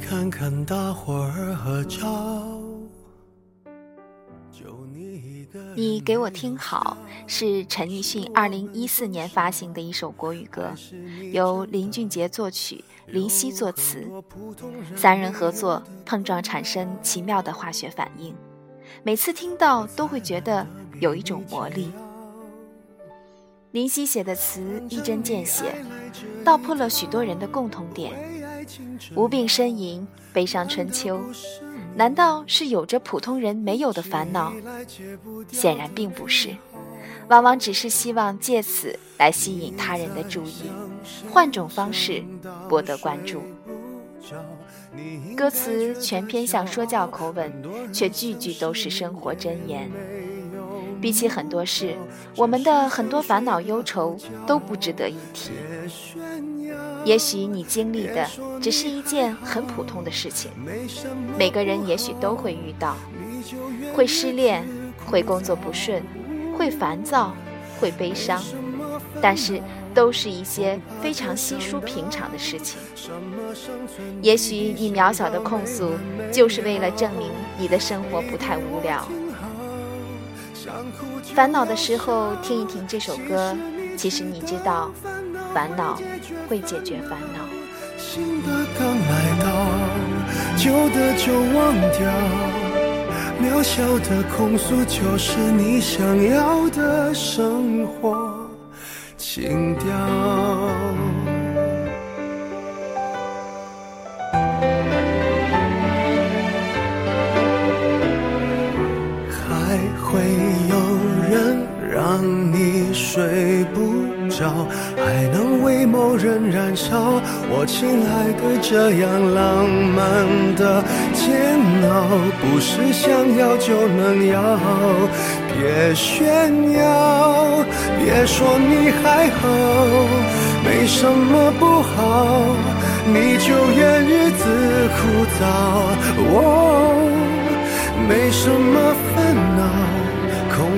看看大伙儿合照。你给我听好，是陈奕迅二零一四年发行的一首国语歌，由林俊杰作曲，林夕作词，三人合作碰撞产生奇妙的化学反应，每次听到都会觉得有一种魔力。林夕写的词一针见血，道破了许多人的共同点：无病呻吟，悲伤春秋。难道是有着普通人没有的烦恼？显然并不是，往往只是希望借此来吸引他人的注意，换种方式博得关注。歌词全偏向说教口吻，却句句都是生活箴言。比起很多事，我们的很多烦恼忧愁都不值得一提。也许你经历的只是一件很普通的事情，每个人也许都会遇到，会失恋，会工作不顺，会烦躁，会悲伤，但是都是一些非常稀疏平常的事情。也许你渺小的控诉，就是为了证明你的生活不太无聊。烦恼的时候听一听这首歌，其实你知道，烦恼会解决烦恼。新的刚来到，旧的就忘掉，渺小的控诉就是你想要的生活情调。会有人让你睡不还能为某人燃烧。我亲爱的，这样浪漫的煎熬，不是想要就能要。别炫耀，别说你还好，没什么不好，你就怨日子枯燥。哦，没什么烦恼。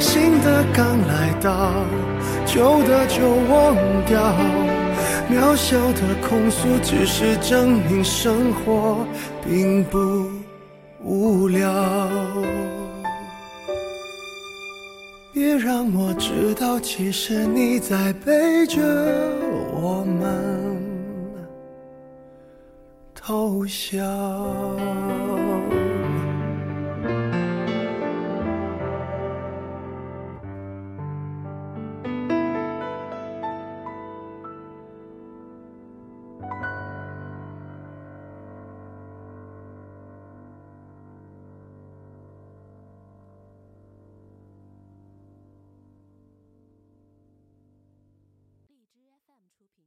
新的刚来到，旧的就忘掉。渺小的控诉，只是证明生活并不。无聊，别让我知道，其实你在背着我们偷笑。品。